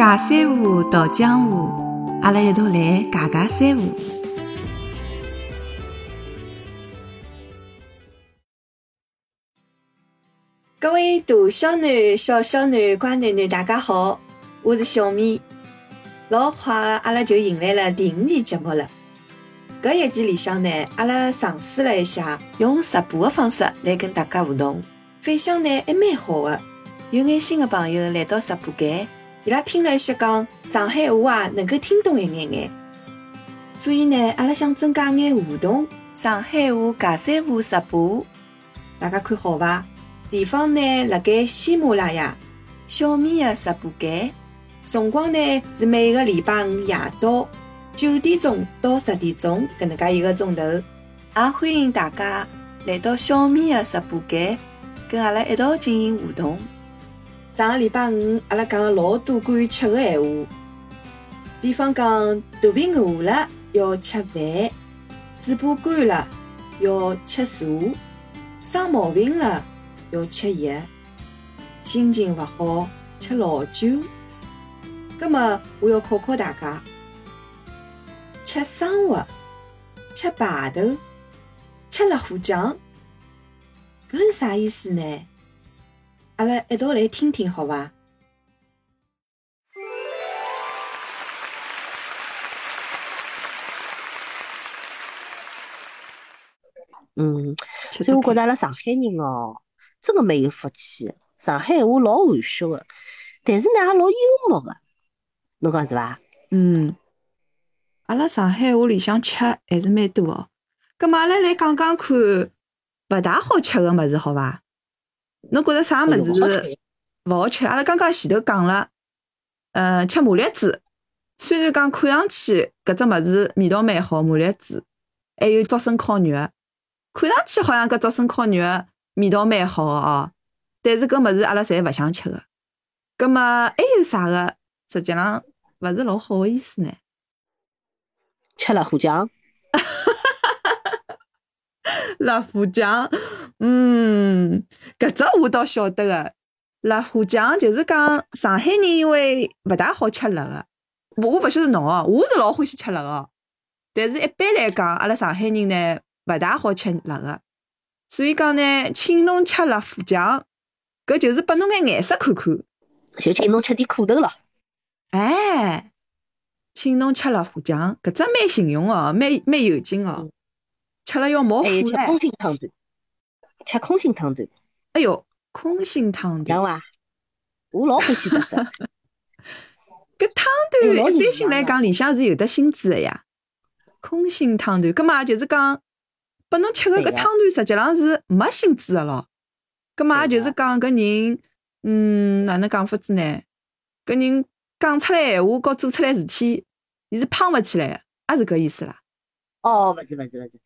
尬三胡，道江湖，阿拉一道来尬尬三胡。各位大小囡、小小囡、乖囡囡，大家好，我是小米。老快个，阿拉就迎来了第五期节目了。搿一期里向呢，阿拉尝试了一下用直播的方式来跟大家互动，反响呢还蛮好的。有眼新的朋友来到直播间，伊拉听了一些讲上海话啊，能够听懂一眼眼。所以呢，阿拉想增加眼互动，上海话尬三胡直播，大家看好伐？地方呢，辣盖喜马拉雅小米的直播间，辰光呢是每个礼拜五夜到九点钟到十点钟，搿能介一个钟头，也欢迎大家来到小米的直播间，跟阿拉一道进行互动。上个礼拜五，阿拉讲了老多关于吃的闲话，比方讲肚皮饿了要吃饭，嘴巴干了要吃茶，生毛病了要吃药，心情勿好吃老酒。葛末我要考考大家，吃生活、吃排头、吃辣虎酱，搿是啥意思呢？阿拉一道来听听，好伐？嗯，所以我觉着阿拉上海人哦，真个蛮有福气。上海话老含蓄个，但是呢也老幽默个，侬讲是伐？嗯，阿拉上海话里向吃还是蛮多哦。葛末阿拉来讲讲看，勿大好吃个物事，好伐？侬觉着啥物事勿好吃？阿拉刚刚前头讲了，呃，吃麻栗子。虽然讲看上去搿只物事味道蛮好，麻栗子，还有竹笋烤肉，看上去好像搿竹笋烤肉味道蛮好个哦。但是搿物事阿拉侪勿想吃个。葛末还有啥个？实际上勿是老好个意思呢？吃辣虎酱。辣虎酱，嗯，搿只我倒晓得个。辣虎酱就是讲上海人因为勿大好吃辣个，我我勿晓得侬哦，我是老欢喜吃辣个，但是一般来讲，阿拉上海人呢勿大好吃辣个，所以讲呢，请侬吃辣虎酱，搿就是拨侬眼颜色看看，就请侬吃点苦头咯。哎，请侬吃辣虎酱，搿只蛮形容哦，蛮蛮有劲哦。吃了要冒火吃空心汤团，吃空心汤团。哎哟，空心汤团？我老欢喜搿只。搿汤团一般性来讲，里向是有得心子个呀。空心汤团，搿么就是讲，拨侬吃个搿汤团实际上是没心子个咯。搿么也就是讲搿人，嗯，哪能讲法子呢？搿人讲出来闲话，和做出来事体，伊是胖勿起来个，也是搿意思啦。哦，勿是勿是勿是。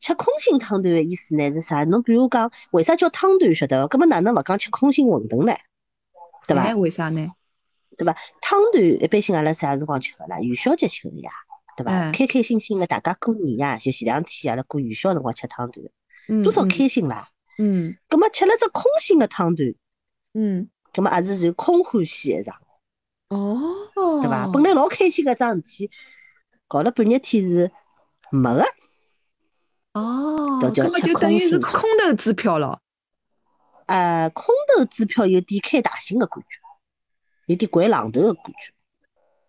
吃空心汤团的意思呢是啥？侬比如讲，为啥叫汤团晓得伐？搿么哪能勿讲吃空心馄饨呢？对伐？为啥呢？对伐？汤团一般性阿拉啥辰光吃个啦？元宵节吃个呀，对伐？开开心心个大家过年呀，就前两天阿拉过元宵辰光吃汤团，多少开心啦！嗯。搿么吃了只空心个汤团，嗯。搿么也是就空欢喜一场。哦。对伐？本来老开心个桩事体，搞了半日天是没个。哦，搿么就等于是空头支票了。呃，空头支票有点开大型的感觉，有点掼榔头的感觉。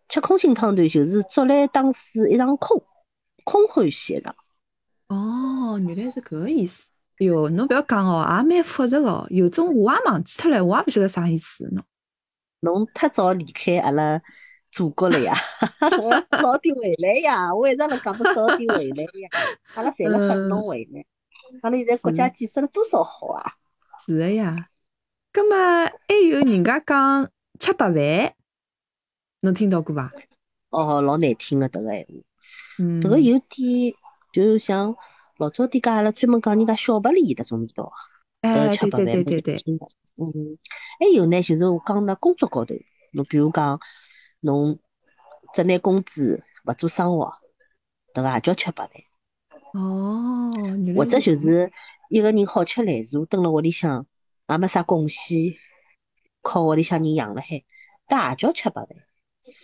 吃空心汤团就是竹篮打水一场空，空欢喜一场。哦，原来是搿个意思。哎哟，侬勿要讲哦，也蛮复杂哦。有种我也忘记脱了，我也勿晓得啥意思喏。侬太早离开阿拉祖国了呀，早点回来呀！我一直辣讲着早点回来呀，阿拉侪辣等侬回来。阿拉现在国家建设了多少好啊！是的呀。葛末还有人家讲吃白饭，侬听到过伐？哦，老难听个迭个闲话。嗯。迭个有点就像老早点讲阿拉专门讲人家小白脸迭种味道。哎，对对对对对。嗯。还有呢，就是我讲到工作高头，侬比如讲。侬只拿工资勿做生活，对个也叫吃白饭。哦，或者就是一个人好吃懒做，蹲辣屋里向也没啥贡献，靠屋里向人养辣海，搿也叫吃白饭。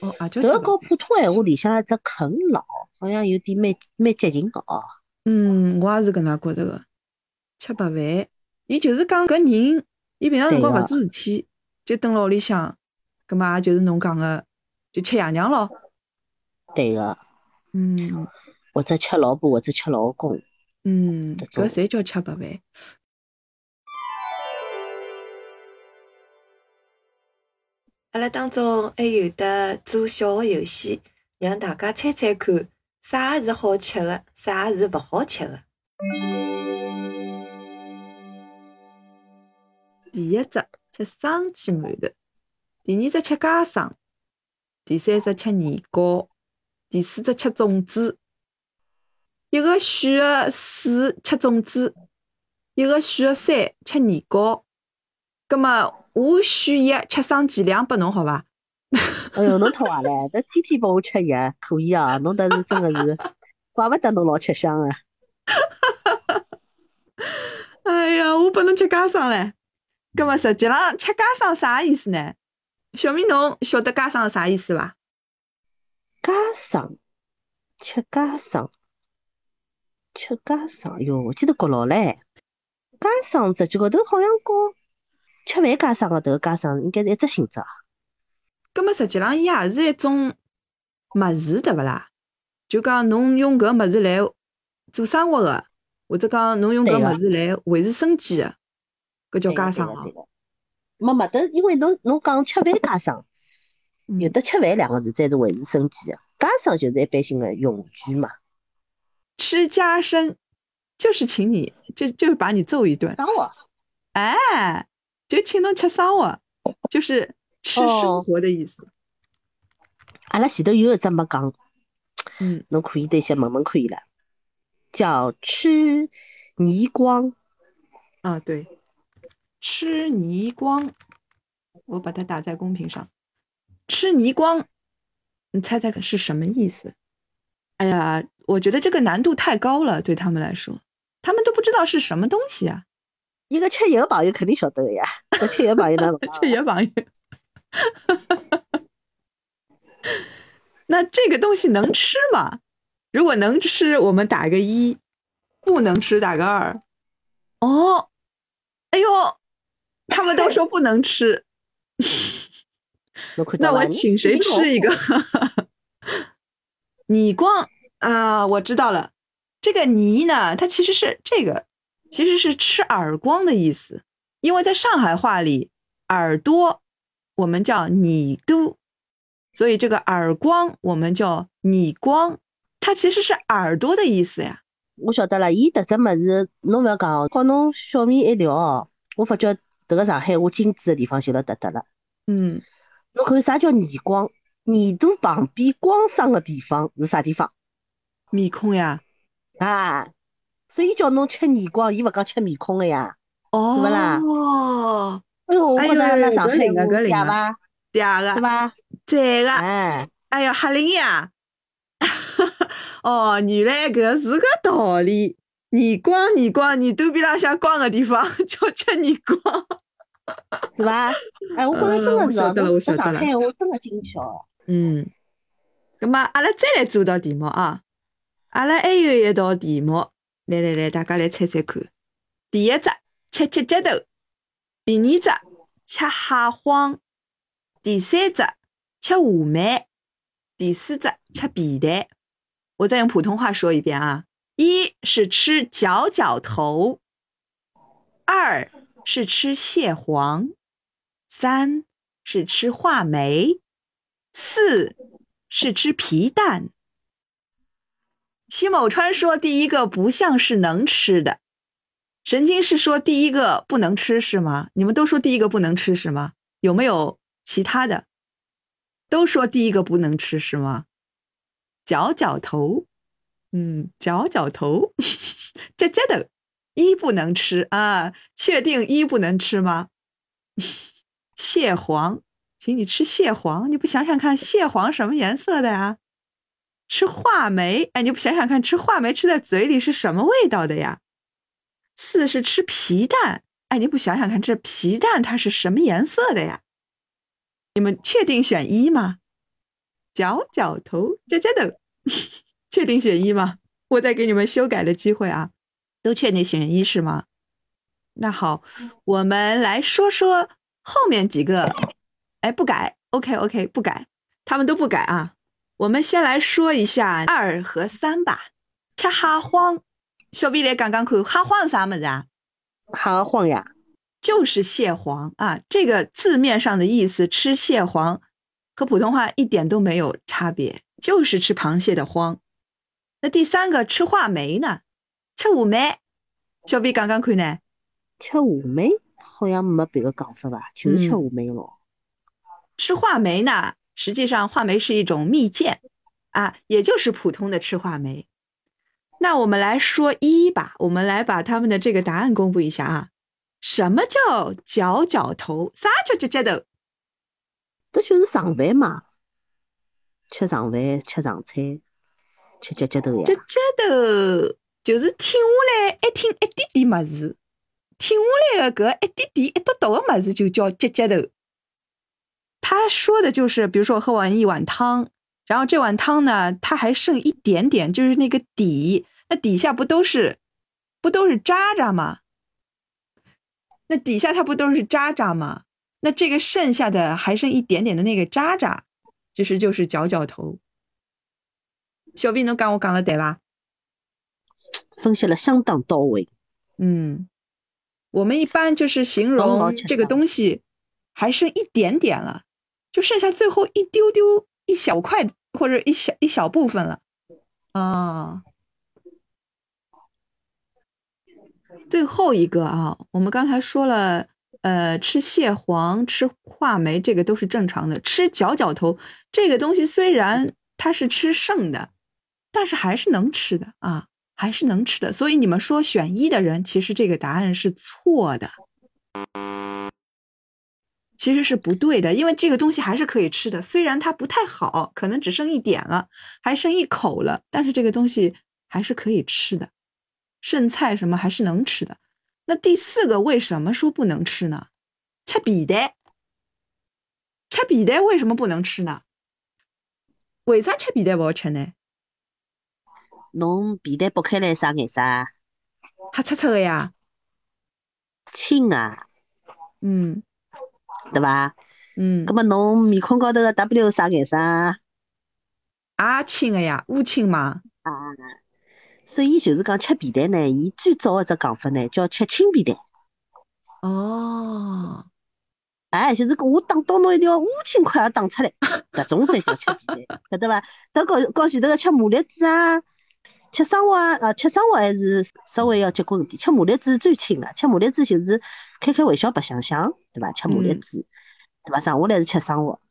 哦，也叫迭个吃白饭。和普通闲话里向一只啃老，好像有点蛮蛮接近个哦。嗯，我也是搿能觉着个。吃白饭，伊就是讲搿人，伊平常辰光勿做事体，就蹲辣屋里向，葛末也就是侬讲个，就吃爷娘咯。对个，嗯或者吃老婆，或者吃老公。嗯，搿侪叫吃白饭。阿拉当中还有得做小个游戏，让大家猜猜看，啥是好吃个，啥是勿好吃个。第一只吃生煎馒头，第二只吃家生，第三只吃年糕，第四只吃粽子。一个选个四吃粽子，一个选个三吃年糕。葛么我选一吃生煎两拨侬好伐？哎哟，侬太坏了，这天天拨我吃药，可以啊！侬倒是真个是，怪勿得侬老吃香啊。哎呀，我拨侬吃家生唻。葛末实际浪吃家生啥意思呢？小明侬晓得家生是啥意思伐？家生，吃家生，吃家生。哟，我记得觉牢唻。家生实际高头好像跟吃饭家生个迭个家生应该是一只性质啊。葛末实际浪伊也是一种物事，对勿啦？就讲侬用搿物事来做生活个，或者讲侬用搿物事来维持生计个，搿叫对个家生咯。对个对个。没没得，因为侬侬讲吃饭加生，有嗯的吃饭两个字才是维持生计的，家生就是一般性的用具嘛。吃加生就是请你，就就是把你揍一顿，生活，哎，就请侬吃生活，就是吃生哦活的意思。阿拉前头有一只没讲，嗯，侬可以等下问问看伊拉，叫吃泥光。啊，对，吃泥光，我把它打在公屏上。吃泥光，你猜猜看是什么意思？哎呀，我觉得这个难度太高了，对他们来说，他们都不知道是什么东西啊。一个吃药个朋友肯定晓得个呀，搿吃药朋友哪能这 也网友。那这个东西能吃吗？如果能吃，我们打个一；不能吃，打个二。哦，哎呦，他们都说不能吃，那我请谁吃一？个？你光啊，我知道了，这个泥呢，它其实是这个，其实是吃耳光的意思，因为在上海话里，耳朵我们叫你都，所以这个耳光我们叫你光，它其实是耳朵的意思呀。我晓得了，伊迭只物事，侬勿要讲哦，和侬小米一聊哦，我发觉迭个上海话精致个地方就辣迭搭了。嗯，侬看啥叫耳光？耳朵旁边光生个地方是啥地方面孔呀，啊？所以叫侬吃耳光，伊勿讲吃面孔个呀。哦，对勿啦哦，哎呦，我哎觉着阿拉上海话灵啊搿灵啊嗲伐？第二个，对伐？这个，哎，哎呀，吓人呀！哦，原来搿是个道理。耳光，耳光，耳朵边浪向光个地方叫吃耳光。是吧？哎，我觉着真嗯我个是我晓得了上海话真个精巧哦。嗯，那么阿拉再来做道题目啊！阿拉还有一道题目，来来来，大家来猜猜看。第一只吃脚脚头，第二只吃蟹黄，第三只吃话梅，第四只吃皮蛋。我再用普通话说一遍啊：一是吃脚脚头，二是吃蟹黄，三是吃话梅，四是吃皮蛋。西某川说第一个不像是能吃的，神经是说第一个不能吃是吗？你们都说第一个不能吃是吗？有没有其他的？都说第一个不能吃是吗？脚脚头，嗯，脚脚头，这这的一不能吃啊？确定一不能吃吗？蟹黄，请你吃蟹黄，你不想想看，蟹黄什么颜色的呀？吃话梅，哎，你不想想看，吃话梅吃在嘴里是什么味道的呀？四是吃皮蛋，哎，你不想想看，这皮蛋它是什么颜色的呀？你们确定选一吗？嚼嚼头，夹夹头。确定选一吗？我再给你们修改的机会啊。都确定选一是吗？那好，我们来说说后面几个。哎，不改，OK OK，不改，他们都不改啊。我们先来说一下二和三吧。吃哈黄，小比来刚刚看哈黄是啥么子啊？哈黄呀，就是蟹黄啊。这个字面上的意思，吃蟹黄和普通话一点都没有差别，就是吃螃蟹的黄。那第三个吃话梅呢？吃话梅，小比刚刚看呢？吃话梅好像没别个讲法吧？就是吃话梅咯。吃话梅呢？实际上，话梅是一种蜜饯啊，也就是普通的吃话梅。那我们来说一吧，我们来把他们的这个答案公布一下啊。什么叫角角头？啥叫角角头？这就是上饭嘛，吃上饭，吃上菜，吃角角头呀。角角头就是听下来一听一点点么子，听下来的搿一点点一坨坨的么子就叫角角头。他说的就是，比如说喝完一碗汤，然后这碗汤呢，它还剩一点点，就是那个底，那底下不都是，不都是渣渣吗？那底下它不都是渣渣吗？那这个剩下的还剩一点点的那个渣渣，其实就是角角头。小 V 能讲我讲了对吧？分析了相当到位。嗯，我们一般就是形容这个东西还剩一点点了。就剩下最后一丢丢一小块或者一小一小部分了，啊，最后一个啊，我们刚才说了，呃，吃蟹黄、吃话梅这个都是正常的，吃角角头这个东西虽然它是吃剩的，但是还是能吃的啊，还是能吃的。所以你们说选一的人，其实这个答案是错的。其实是不对的，因为这个东西还是可以吃的，虽然它不太好，可能只剩一点了，还剩一口了，但是这个东西还是可以吃的，剩菜什么还是能吃的。那第四个为什么说不能吃呢？吃皮蛋，吃皮蛋为什么不能吃呢？为啥吃皮蛋不好吃呢？侬皮蛋剥开来啥颜色啊？黑漆漆个呀。青啊。嗯。对伐？嗯，葛么侬面孔高头个 W 啥颜色啊？也青个呀，乌青嘛。啊，所以就是讲吃皮蛋呢，伊最早一只讲法呢叫吃青皮蛋。哦，哎，就是讲我打到侬一定要乌青块要打出来，搿种才叫吃皮蛋，晓得伐？到高高前头个吃麻栗子啊，吃生活啊，吃生活还是稍微要结棍点，吃麻栗子最轻了，吃麻栗子就是。开开玩笑白相相，对伐？吃麻栗子，对伐？剩下来是吃生活。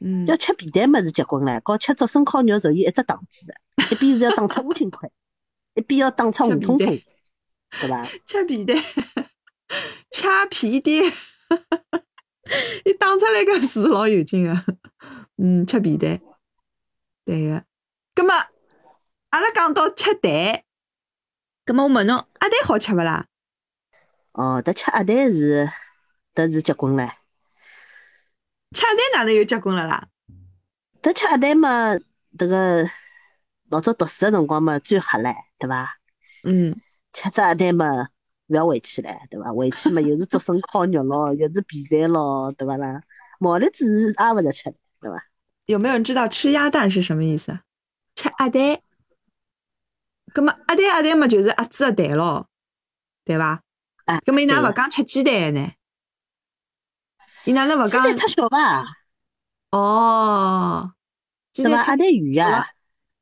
嗯。要吃皮蛋么是结棍唻，搞吃竹笋烤肉属于一只档次 一边是要打出五千块，一边要打出五通通，对伐？吃皮蛋，吃皮蛋，你打出来个字老有劲啊！嗯，吃皮蛋，对个。葛么，阿拉讲到吃蛋，葛么我问侬，鸭蛋好吃勿啦？哦，得吃鸭蛋是，得是结棍唻。吃鸭蛋哪能又结棍了啦？得吃鸭蛋嘛，迭个老早读书个辰光嘛最黑唻，对伐？嗯。吃只鸭蛋嘛，勿要回去唻，对伐？回去嘛又是竹笋烤肉咯，又是 皮蛋咯，对伐啦？毛栗子是挨勿着吃，对伐？有没有人知道吃鸭蛋是什么意思？吃鸭蛋。葛么鸭蛋鸭蛋嘛就是鸭子个蛋咯，对伐？哎，搿么伊哪勿讲吃鸡蛋呢？伊哪能勿讲？鸡蛋太小伐？哦，对伐？鸭蛋圆呀，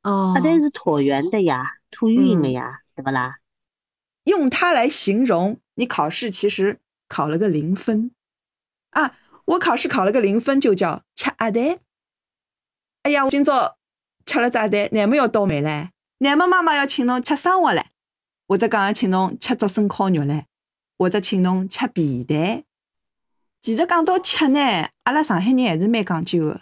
哦，鸭蛋是椭圆的呀，椭圆形的呀，对勿啦？用它来形容你考试，其实考了个零分啊！我考试考了个零分，就叫吃鸭蛋。哎呀，我今朝吃了只鸭蛋，乃末要倒霉唻！乃末妈妈要请侬吃生活唻，或者讲要请侬吃竹笋烤肉唻。或者请侬吃皮蛋。其实讲到吃呢，阿拉上海人还是蛮讲究的。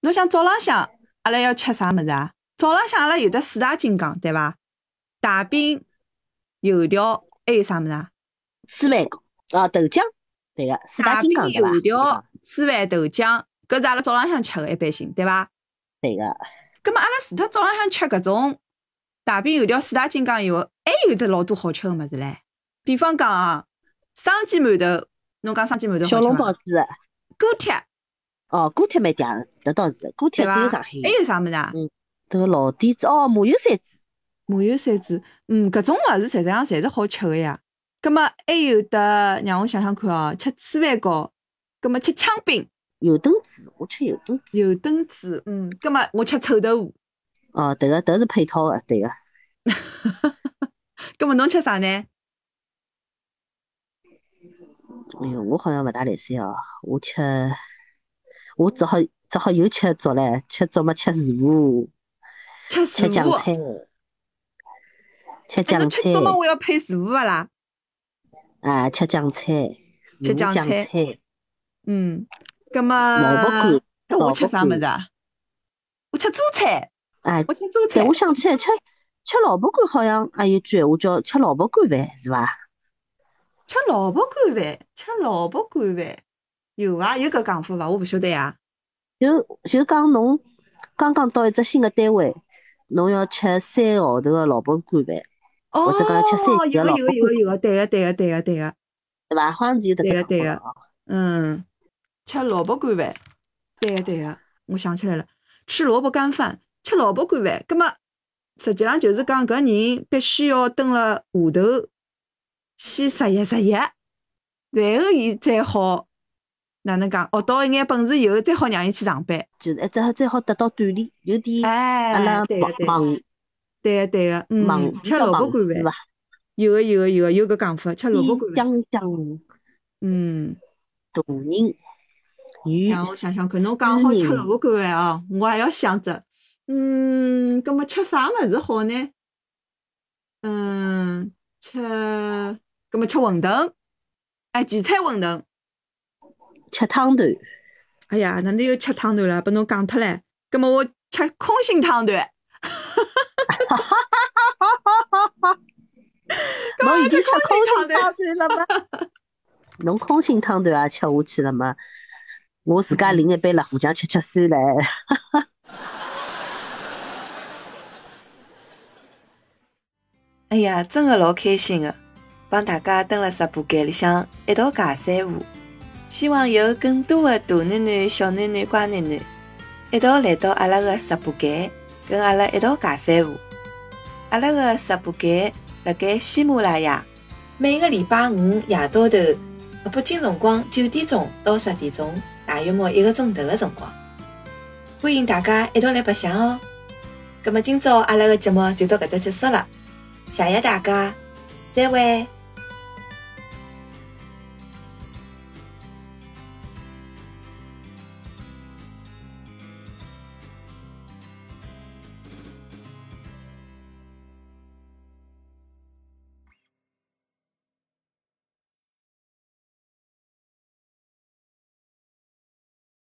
侬想早浪向阿拉要吃啥物事啊？早浪向阿拉有的四大金刚，对伐？大饼、油条，还有啥物事啊？粢饭糕啊，豆浆，对个，四大金刚对油条、粢饭、豆浆，搿是阿拉早浪向吃的，一般性，对伐？对个。葛末阿拉除脱早浪向吃搿种大饼油条四大金刚以外，还有得老多好吃个物事唻。比方讲啊，生煎馒头，侬讲生煎馒头小笼包子，锅贴。哦，锅贴蛮嗲，搿倒是，锅贴只有上海有。还有啥物事啊？嗯，迭个老底子哦，麻油三子。麻油三子，嗯，搿种物事实际上侪是好吃个呀。葛末还有得让我想想看哦，吃粢饭糕，葛末吃枪饼。油墩子，我吃油墩子。油墩子，嗯，葛末我吃臭豆腐。哦，迭个迭是配套个，对个。葛末侬吃啥呢？哎哟，我好像勿大来三哦，我吃，我只好只好又吃粥唻，吃粥么吃薯腐，吃酱菜，吃酱菜。吃粥么我要配薯腐勿啦？啊，吃酱菜，吃酱菜。嗯，葛么，萝卜干，那我吃啥么子啊？我吃榨菜。哎，我吃榨菜。我想起来，吃吃萝卜干好像还有句闲话叫吃萝卜干饭，是伐？吃萝卜干饭，吃萝卜干饭，有伐？有搿讲法伐？我勿晓得呀。就就讲侬刚刚到一只新的单位，侬要吃三个号头的萝卜干饭。或者讲吃三个有个有个有个有个，对个对个对个对个，对伐？好像是有得个对个，嗯，吃萝卜干饭，对个对个，我想起来了，吃萝卜干饭，吃萝卜干饭，葛么实际上就是讲搿人必须要蹲辣下头先实习实习，然后伊再好哪能讲学到一眼本事以后，再好让伊去上班，就是一只再好得到锻炼，有点阿拉忙。对个对。个，嗯，吃萝卜干饭，有个有个有个有个讲法，吃萝卜干饭。嗯，大人，让我想想看，侬讲好吃萝卜干饭哦，我还要想着，嗯，葛么吃啥物事好呢？嗯，吃，葛么吃馄饨，哎，荠菜馄饨，吃汤团。哎呀，哪能又吃汤团了？把侬讲脱唻。葛么我吃空心汤团。哈哈哈哈哈哈！侬已经吃空心汤团了吗？侬空心汤团也吃下去了吗？我自家淋一杯辣糊酱吃吃算了。呀，真的老开心的，帮大家蹲辣直播间里向一道尬三胡，希望有更多的大囡囡、小囡囡、乖囡囡一道来到阿拉个直播间。跟阿拉一道尬三胡，阿拉个直播间辣盖喜马拉雅，每个礼拜五夜到头，北京辰光九点钟到十点钟，大约莫一个钟头的辰光，欢迎大家一道来白相哦。咁么今朝阿拉个节目就到搿搭结束了，谢谢大家，再会。